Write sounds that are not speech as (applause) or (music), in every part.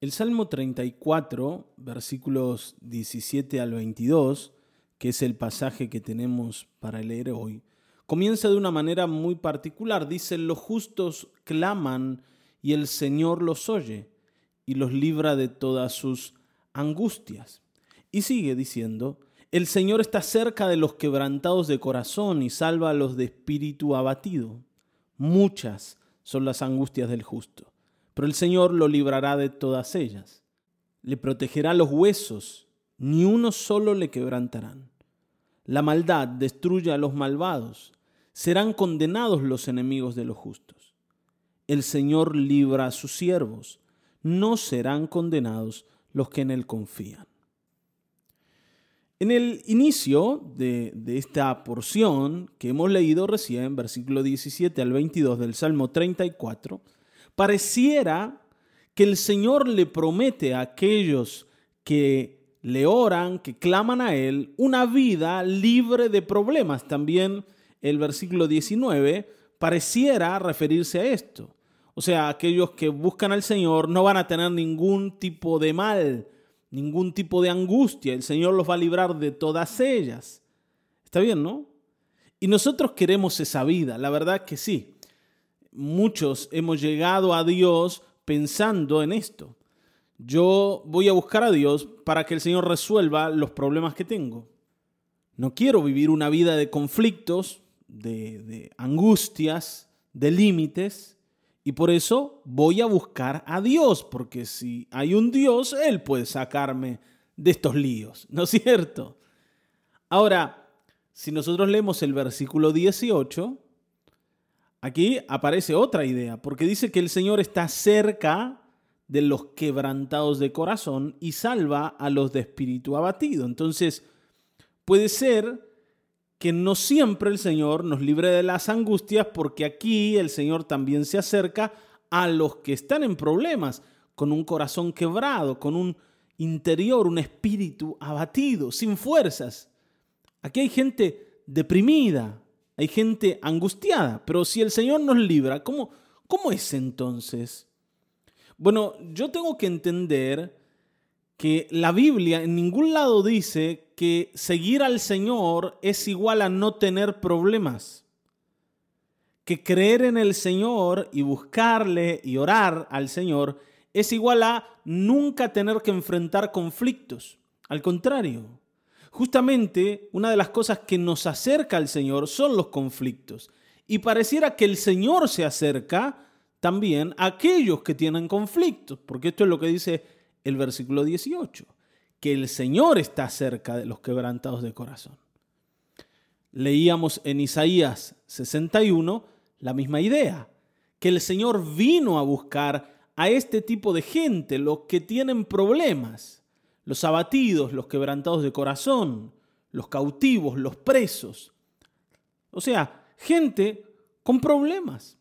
El Salmo 34, versículos 17 al 22, que es el pasaje que tenemos para leer hoy, comienza de una manera muy particular. Dice, los justos claman y el Señor los oye y los libra de todas sus angustias. Y sigue diciendo, el Señor está cerca de los quebrantados de corazón y salva a los de espíritu abatido. Muchas son las angustias del justo, pero el Señor lo librará de todas ellas. Le protegerá los huesos, ni uno solo le quebrantarán. La maldad destruye a los malvados, serán condenados los enemigos de los justos. El Señor libra a sus siervos, no serán condenados los que en Él confían. En el inicio de, esta porción que hemos leído recién, versículo 17 al 22 del Salmo 34, pareciera que el Señor le promete a aquellos que le oran, que claman a Él, una vida libre de problemas. También el versículo 19 pareciera referirse a esto. O sea, aquellos que buscan al Señor no van a tener ningún tipo de mal, ningún tipo de angustia. El Señor los va a librar de todas ellas. Está bien, ¿no? Y nosotros queremos esa vida, la verdad que sí. Muchos hemos llegado a Dios pensando en esto. Yo voy a buscar a Dios para que el Señor resuelva los problemas que tengo. No quiero vivir una vida de conflictos, de, angustias, de límites. Y por eso voy a buscar a Dios, porque si hay un Dios, Él puede sacarme de estos líos, ¿no es cierto? Ahora, si nosotros leemos el versículo 18, aquí aparece otra idea, porque dice que el Señor está cerca de los quebrantados de corazón y salva a los de espíritu abatido. Entonces, puede ser que no siempre el Señor nos libre de las angustias, porque aquí el Señor también se acerca a los que están en problemas, con un corazón quebrado, con un interior, un espíritu abatido, sin fuerzas. Aquí hay gente deprimida, hay gente angustiada, pero si el Señor nos libra, ¿cómo, cómo es entonces? Bueno, yo tengo que entender que la Biblia en ningún lado dice que seguir al Señor es igual a no tener problemas. Que creer en el Señor y buscarle y orar al Señor es igual a nunca tener que enfrentar conflictos. Al contrario, justamente una de las cosas que nos acerca al Señor son los conflictos. Y pareciera que el Señor se acerca también a aquellos que tienen conflictos, porque esto es lo que dice el versículo 18, que el Señor está cerca de los quebrantados de corazón. Leíamos en Isaías 61 la misma idea, que el Señor vino a buscar a este tipo de gente, los que tienen problemas, los abatidos, los quebrantados de corazón, los cautivos, los presos. O sea, gente con problemas.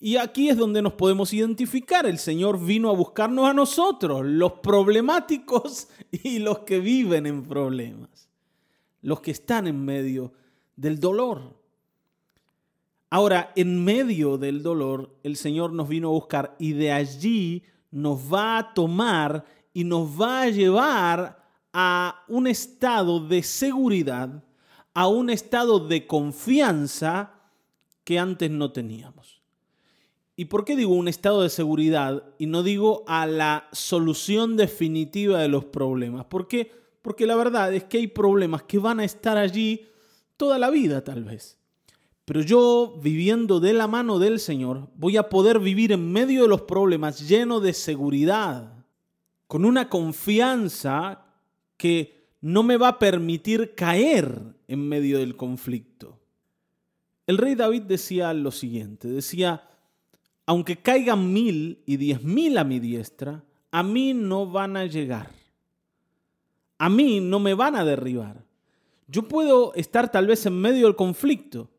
Y aquí es donde nos podemos identificar. El Señor vino a buscarnos a nosotros, los problemáticos (laughs) y los que viven en problemas, los que están en medio del dolor. Ahora, en medio del dolor, el Señor nos vino a buscar y de allí nos va a tomar y nos va a llevar a un estado de seguridad, a un estado de confianza que antes no teníamos. ¿Y por qué digo un estado de seguridad y no digo a la solución definitiva de los problemas? ¿Por? Porque la verdad es que hay problemas que van a estar allí toda la vida tal vez. Pero yo, viviendo de la mano del Señor, voy a poder vivir en medio de los problemas lleno de seguridad, con una confianza que no me va a permitir caer en medio del conflicto. El rey David decía lo siguiente, decía, aunque caigan mil y diez mil a mi diestra, a mí no van a llegar. A mí no me van a derribar. Yo puedo estar tal vez en medio del conflicto.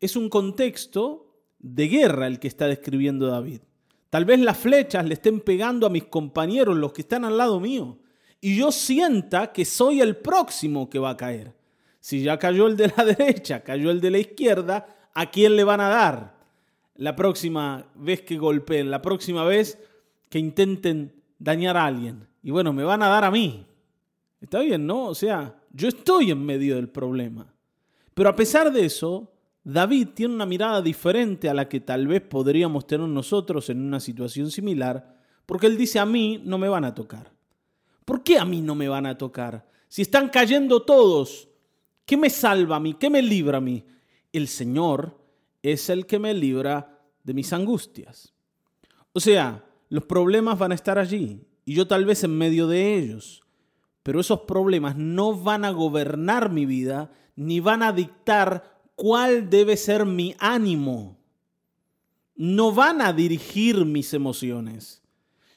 Es un contexto de guerra el que está describiendo David. Tal vez las flechas le estén pegando a mis compañeros, los que están al lado mío, y yo sienta que soy el próximo que va a caer. Si ya cayó el de la (laughs) derecha, cayó el de la izquierda, ¿a quién le van a dar? la próxima vez que golpeen, la próxima vez que intenten dañar a alguien. Y bueno, me van a dar a mí. Está bien, ¿no? O sea, yo estoy en medio del problema. Pero a pesar de eso, David tiene una mirada diferente a la que tal vez podríamos tener nosotros en una situación similar, porque él dice, a mí no me van a tocar. ¿Por qué a mí no me van a tocar? Si están cayendo todos, ¿qué me salva a mí? ¿Qué me libra a mí? El Señor es el que me libra de mis angustias. O sea, los problemas van a estar allí y yo tal vez en medio de ellos, pero esos problemas no van a gobernar mi vida ni van a dictar cuál debe ser mi ánimo. No van a dirigir mis emociones.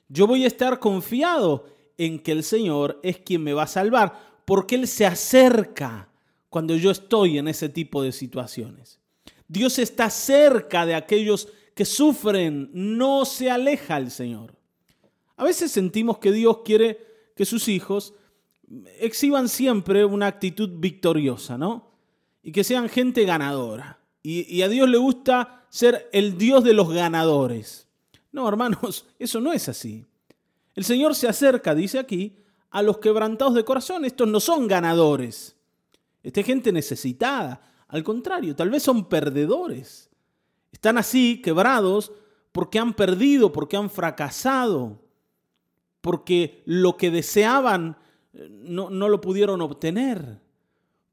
Yo voy a estar confiado en que el Señor es quien me va a salvar, porque Él se acerca cuando yo estoy en ese tipo de situaciones. Dios está cerca de aquellos que sufren, no se aleja el Señor. A veces sentimos que Dios quiere que sus hijos exhiban siempre una actitud victoriosa, ¿no? Y que sean gente ganadora. Y, a Dios le gusta ser el Dios de los ganadores. No, hermanos, (laughs) eso no es así. El Señor se acerca, dice aquí, a los quebrantados de corazón. Estos no son ganadores. Esta gente necesitada. Al contrario, tal vez son perdedores. Están así, quebrados, porque han perdido, porque han fracasado, porque lo que deseaban eh, no, no lo pudieron obtener,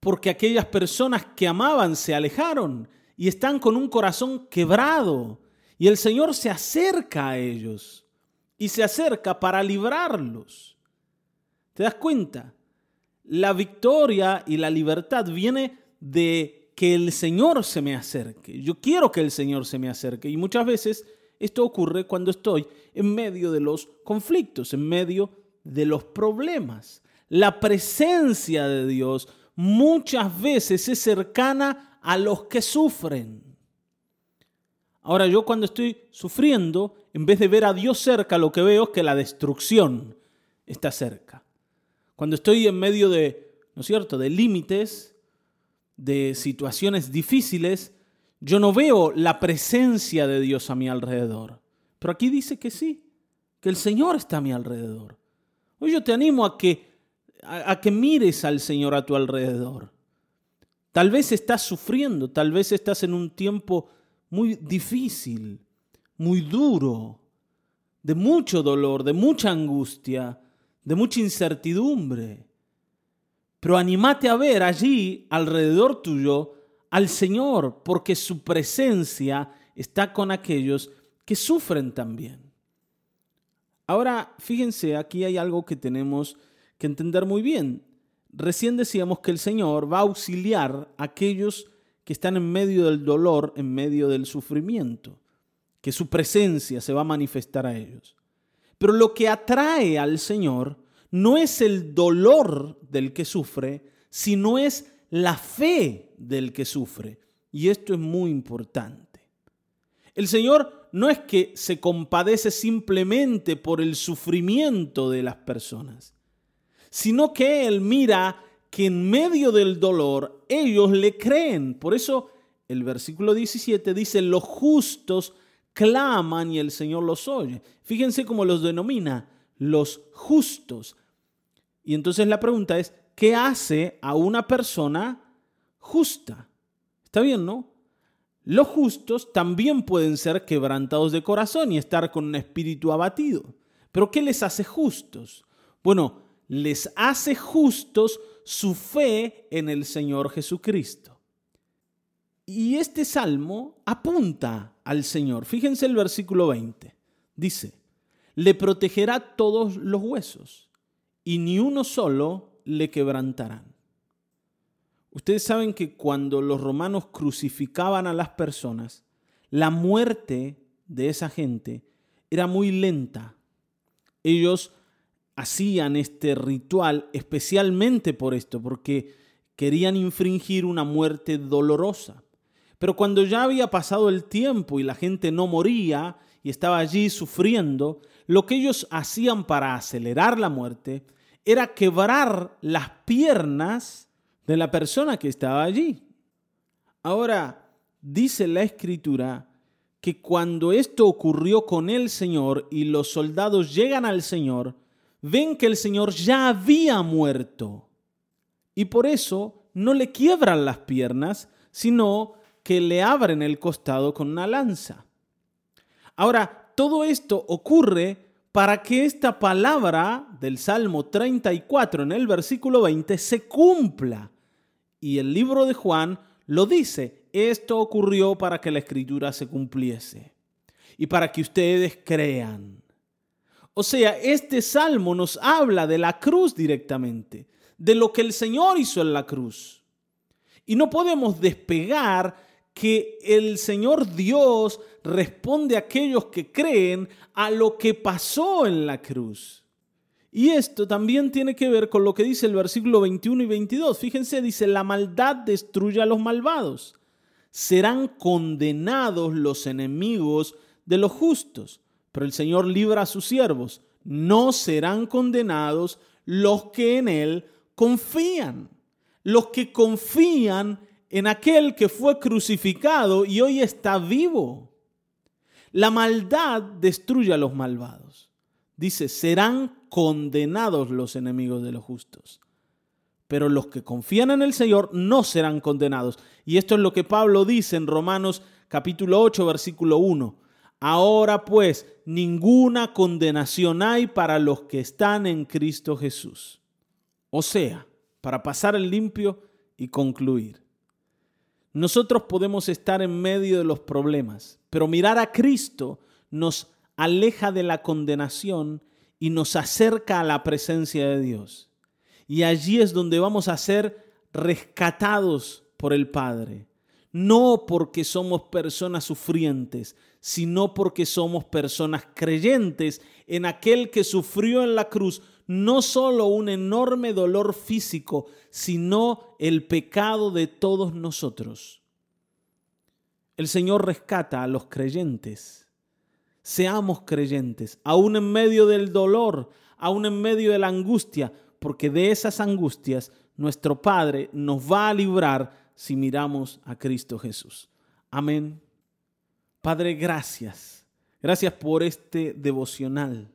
porque aquellas personas que amaban se alejaron y están con un corazón quebrado. Y el Señor se acerca a ellos y se acerca para librarlos. ¿Te das cuenta? La victoria y la libertad viene de que el Señor se me acerque. Yo quiero que el Señor se me acerque y muchas veces esto ocurre cuando estoy en medio de los conflictos, en medio de los problemas. La presencia de Dios muchas veces es cercana a los que sufren. Ahora yo cuando estoy sufriendo, en vez de ver a Dios cerca, lo que veo es que la destrucción está cerca. Cuando estoy en medio de, ¿no es cierto?, de límites, de situaciones difíciles, yo no veo la presencia de Dios a mi alrededor. Pero aquí dice que sí, que el Señor está a mi alrededor. Hoy yo te animo a que, a, que mires al Señor a tu alrededor. Tal vez estás sufriendo, tal vez estás en un tiempo muy difícil, muy duro, de mucho dolor, de mucha angustia, de mucha incertidumbre. Pero animate a ver allí, alrededor tuyo, al Señor, porque su presencia está con aquellos que sufren también. Ahora, fíjense, aquí hay algo que tenemos que entender muy bien. Recién decíamos que el Señor va a auxiliar a aquellos que están en medio del dolor, en medio del sufrimiento, que su presencia se va a manifestar a ellos. Pero lo que atrae al Señor no es el dolor del que sufre, sino es la fe del que sufre. Y esto es muy importante. El Señor no es que se compadece simplemente por el sufrimiento de las personas, sino que Él mira que en medio del dolor ellos le creen. Por eso el versículo 17 dice, los justos claman y el Señor los oye. Fíjense cómo los denomina, los justos. Y entonces la pregunta es, ¿qué hace a una persona justa? Está bien, ¿no? Los justos también pueden ser quebrantados de corazón y estar con un espíritu abatido. Pero ¿qué les hace justos? Bueno, les hace justos su fe en el Señor Jesucristo. Y este salmo apunta al Señor. Fíjense el versículo 20. Dice, le protegerá todos los huesos y ni uno solo le quebrantarán. Ustedes saben que cuando los romanos crucificaban a las personas, la muerte de esa gente era muy lenta. Ellos hacían este ritual especialmente por esto, porque querían infringir una muerte dolorosa. Pero cuando ya había pasado el tiempo y la gente no moría y estaba allí sufriendo, lo que ellos hacían para acelerar la muerte era quebrar las piernas de la persona que estaba allí. Ahora, dice la escritura que cuando esto ocurrió con el Señor y los soldados llegan al Señor, ven que el Señor ya había muerto. Y por eso no le quiebran las piernas, sino que le abren el costado con una lanza. Ahora, todo esto ocurre para que esta palabra del Salmo 34 en el versículo 20 se cumpla. Y el libro de Juan lo dice, esto ocurrió para que la escritura se cumpliese y para que ustedes crean. O sea, este salmo nos habla de la cruz directamente, de lo que el Señor hizo en la cruz. Y no podemos despegar que el Señor Dios responde a aquellos que creen a lo que pasó en la cruz. Y esto también tiene que ver con lo que dice el versículo 21 y 22. Fíjense, dice, la maldad destruye a los malvados serán condenados los enemigos de los justos, pero el Señor libra a sus siervos. No serán condenados los que en Él confían, los que confían en aquel que fue crucificado y hoy está vivo. La maldad destruye a los malvados. Dice, serán condenados los enemigos de los justos pero los que confían en el Señor no serán condenados. Y esto es lo que Pablo dice en Romanos capítulo 8, versículo 1. Ahora pues, ninguna condenación hay para los que están en Cristo Jesús. O sea, para pasar el limpio y concluir. Nosotros podemos estar en medio de los problemas, pero mirar a Cristo nos aleja de la condenación y nos acerca a la presencia de Dios. Y allí es donde vamos a ser rescatados por el Padre. No porque somos personas sufrientes, sino porque somos personas creyentes en aquel que sufrió en la cruz no solo un enorme dolor físico, sino el pecado de todos nosotros. El Señor rescata a los creyentes. Seamos creyentes, aún en medio del dolor, aún en medio de la angustia, porque de esas angustias nuestro Padre nos va a librar si miramos a Cristo Jesús. Amén. Padre, gracias. Gracias por este devocional.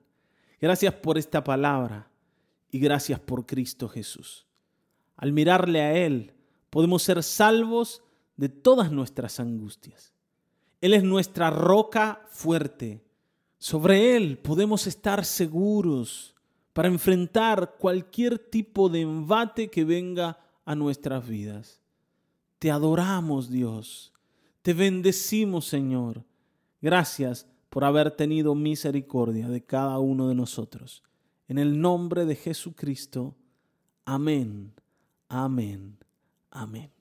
Gracias por esta palabra y gracias por Cristo Jesús. Al mirarle a Él, podemos ser salvos de todas nuestras angustias. Él es nuestra roca fuerte. Sobre Él podemos estar seguros para enfrentar cualquier tipo de embate que venga a nuestras vidas. Te adoramos, Dios. Te bendecimos, Señor. Gracias por haber tenido misericordia de cada uno de nosotros. En el nombre de Jesucristo. Amén. Amén. Amén.